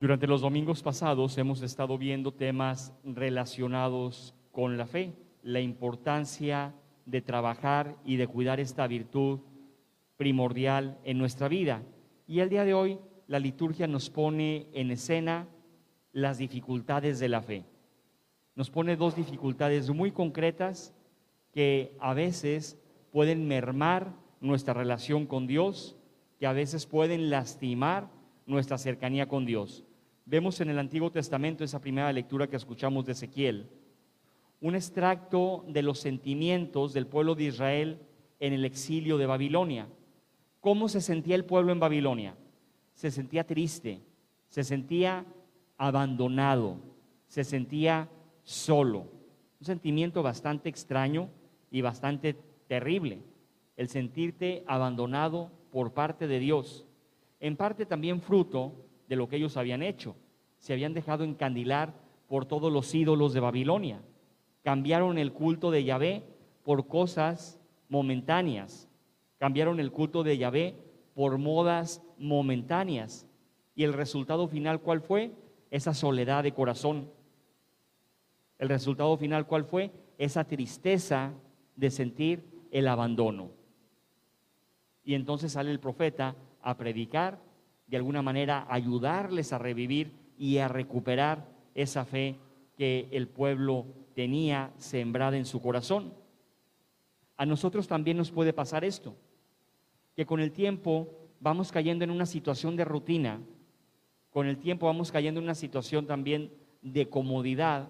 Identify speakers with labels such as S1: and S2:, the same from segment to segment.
S1: Durante los domingos pasados hemos estado viendo temas relacionados con la fe, la importancia de trabajar y de cuidar esta virtud primordial en nuestra vida. Y el día de hoy la liturgia nos pone en escena las dificultades de la fe. Nos pone dos dificultades muy concretas que a veces pueden mermar nuestra relación con Dios, que a veces pueden lastimar nuestra cercanía con Dios. Vemos en el Antiguo Testamento, esa primera lectura que escuchamos de Ezequiel, un extracto de los sentimientos del pueblo de Israel en el exilio de Babilonia. ¿Cómo se sentía el pueblo en Babilonia? Se sentía triste, se sentía abandonado, se sentía solo. Un sentimiento bastante extraño y bastante terrible, el sentirte abandonado por parte de Dios. En parte también fruto de lo que ellos habían hecho. Se habían dejado encandilar por todos los ídolos de Babilonia. Cambiaron el culto de Yahvé por cosas momentáneas. Cambiaron el culto de Yahvé por modas momentáneas. Y el resultado final, ¿cuál fue? Esa soledad de corazón. El resultado final, ¿cuál fue? Esa tristeza de sentir el abandono. Y entonces sale el profeta a predicar de alguna manera ayudarles a revivir y a recuperar esa fe que el pueblo tenía sembrada en su corazón. A nosotros también nos puede pasar esto, que con el tiempo vamos cayendo en una situación de rutina, con el tiempo vamos cayendo en una situación también de comodidad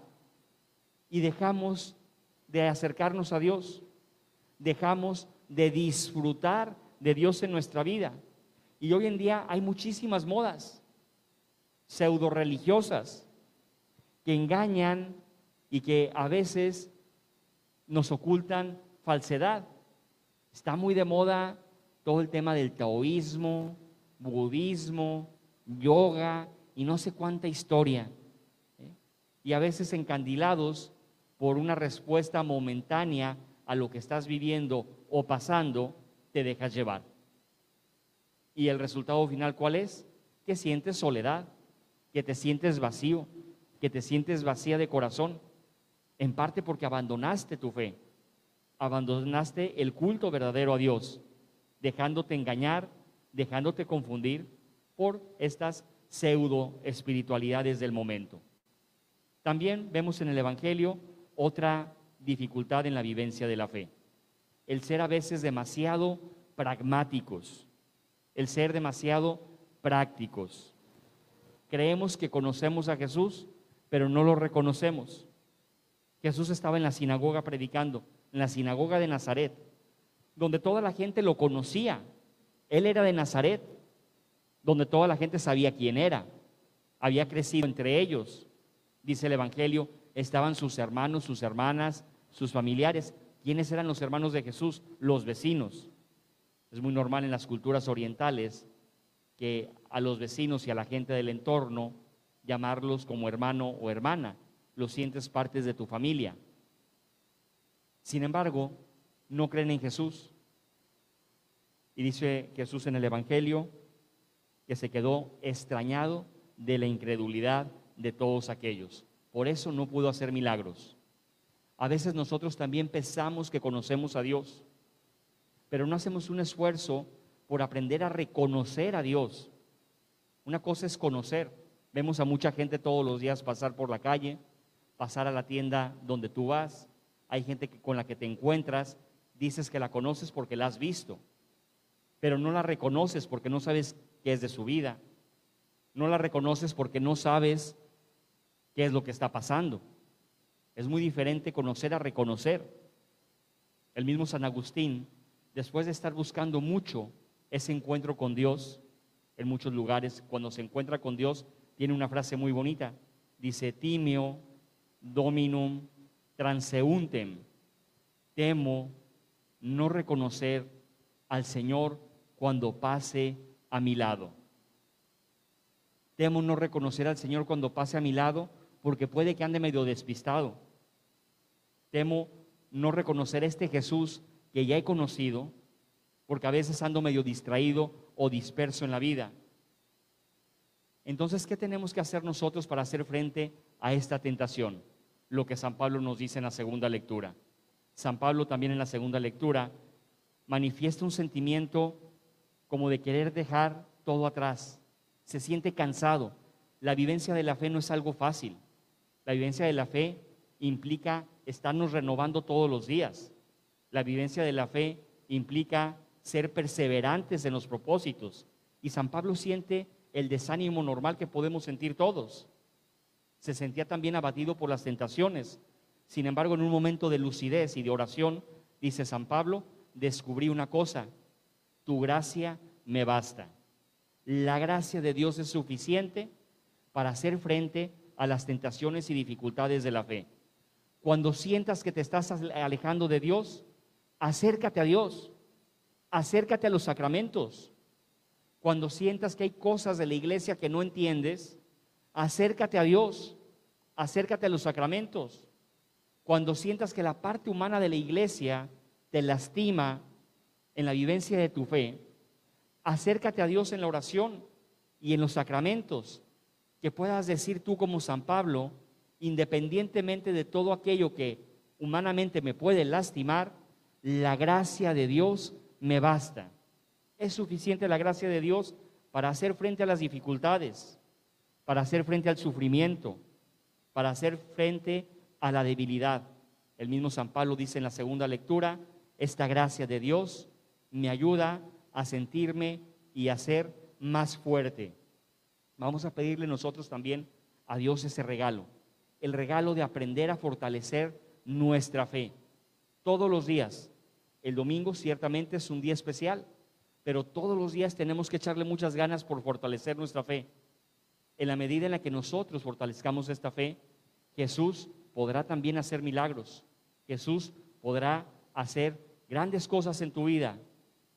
S1: y dejamos de acercarnos a Dios, dejamos de disfrutar de Dios en nuestra vida. Y hoy en día hay muchísimas modas pseudo religiosas que engañan y que a veces nos ocultan falsedad. Está muy de moda todo el tema del taoísmo, budismo, yoga y no sé cuánta historia. ¿eh? Y a veces encandilados por una respuesta momentánea a lo que estás viviendo o pasando, te dejas llevar. Y el resultado final, ¿cuál es? Que sientes soledad, que te sientes vacío, que te sientes vacía de corazón, en parte porque abandonaste tu fe, abandonaste el culto verdadero a Dios, dejándote engañar, dejándote confundir por estas pseudo espiritualidades del momento. También vemos en el Evangelio otra dificultad en la vivencia de la fe, el ser a veces demasiado pragmáticos, el ser demasiado prácticos. Creemos que conocemos a Jesús, pero no lo reconocemos. Jesús estaba en la sinagoga predicando, en la sinagoga de Nazaret, donde toda la gente lo conocía. Él era de Nazaret, donde toda la gente sabía quién era. Había crecido entre ellos. Dice el Evangelio, estaban sus hermanos, sus hermanas, sus familiares. ¿Quiénes eran los hermanos de Jesús? Los vecinos. Es muy normal en las culturas orientales que a los vecinos y a la gente del entorno llamarlos como hermano o hermana. Los sientes partes de tu familia. Sin embargo, no creen en Jesús. Y dice Jesús en el Evangelio que se quedó extrañado de la incredulidad de todos aquellos. Por eso no pudo hacer milagros. A veces nosotros también pensamos que conocemos a Dios pero no hacemos un esfuerzo por aprender a reconocer a Dios. Una cosa es conocer. Vemos a mucha gente todos los días pasar por la calle, pasar a la tienda donde tú vas. Hay gente con la que te encuentras, dices que la conoces porque la has visto, pero no la reconoces porque no sabes qué es de su vida. No la reconoces porque no sabes qué es lo que está pasando. Es muy diferente conocer a reconocer. El mismo San Agustín después de estar buscando mucho ese encuentro con Dios en muchos lugares, cuando se encuentra con Dios, tiene una frase muy bonita. Dice, timio dominum transeuntem. Temo no reconocer al Señor cuando pase a mi lado. Temo no reconocer al Señor cuando pase a mi lado porque puede que ande medio despistado. Temo no reconocer a este Jesús que ya he conocido, porque a veces ando medio distraído o disperso en la vida. Entonces, ¿qué tenemos que hacer nosotros para hacer frente a esta tentación? Lo que San Pablo nos dice en la segunda lectura. San Pablo también en la segunda lectura manifiesta un sentimiento como de querer dejar todo atrás. Se siente cansado. La vivencia de la fe no es algo fácil. La vivencia de la fe implica estarnos renovando todos los días. La vivencia de la fe implica ser perseverantes en los propósitos. Y San Pablo siente el desánimo normal que podemos sentir todos. Se sentía también abatido por las tentaciones. Sin embargo, en un momento de lucidez y de oración, dice San Pablo, descubrí una cosa, tu gracia me basta. La gracia de Dios es suficiente para hacer frente a las tentaciones y dificultades de la fe. Cuando sientas que te estás alejando de Dios, acércate a Dios, acércate a los sacramentos. Cuando sientas que hay cosas de la iglesia que no entiendes, acércate a Dios, acércate a los sacramentos. Cuando sientas que la parte humana de la iglesia te lastima en la vivencia de tu fe, acércate a Dios en la oración y en los sacramentos, que puedas decir tú como San Pablo, independientemente de todo aquello que humanamente me puede lastimar, la gracia de Dios me basta. Es suficiente la gracia de Dios para hacer frente a las dificultades, para hacer frente al sufrimiento, para hacer frente a la debilidad. El mismo San Pablo dice en la segunda lectura, esta gracia de Dios me ayuda a sentirme y a ser más fuerte. Vamos a pedirle nosotros también a Dios ese regalo, el regalo de aprender a fortalecer nuestra fe todos los días. El domingo ciertamente es un día especial, pero todos los días tenemos que echarle muchas ganas por fortalecer nuestra fe. En la medida en la que nosotros fortalezcamos esta fe, Jesús podrá también hacer milagros. Jesús podrá hacer grandes cosas en tu vida,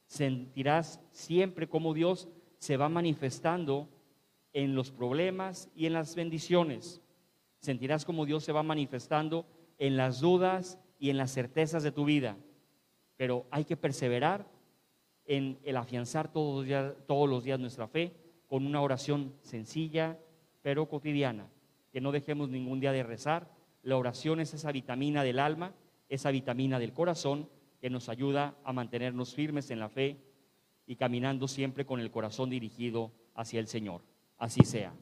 S1: sentirás siempre cómo Dios se va manifestando en los problemas y en las bendiciones. Sentirás cómo Dios se va manifestando en las dudas y en las certezas de tu vida. Pero hay que perseverar en el afianzar todos los días, todos los días nuestra fe con una oración sencilla pero cotidiana. Que no dejemos ningún día de rezar. La oración es esa vitamina del alma, esa vitamina del corazón que nos ayuda a mantenernos firmes en la fe y caminando siempre con el corazón dirigido hacia el Señor. Así sea.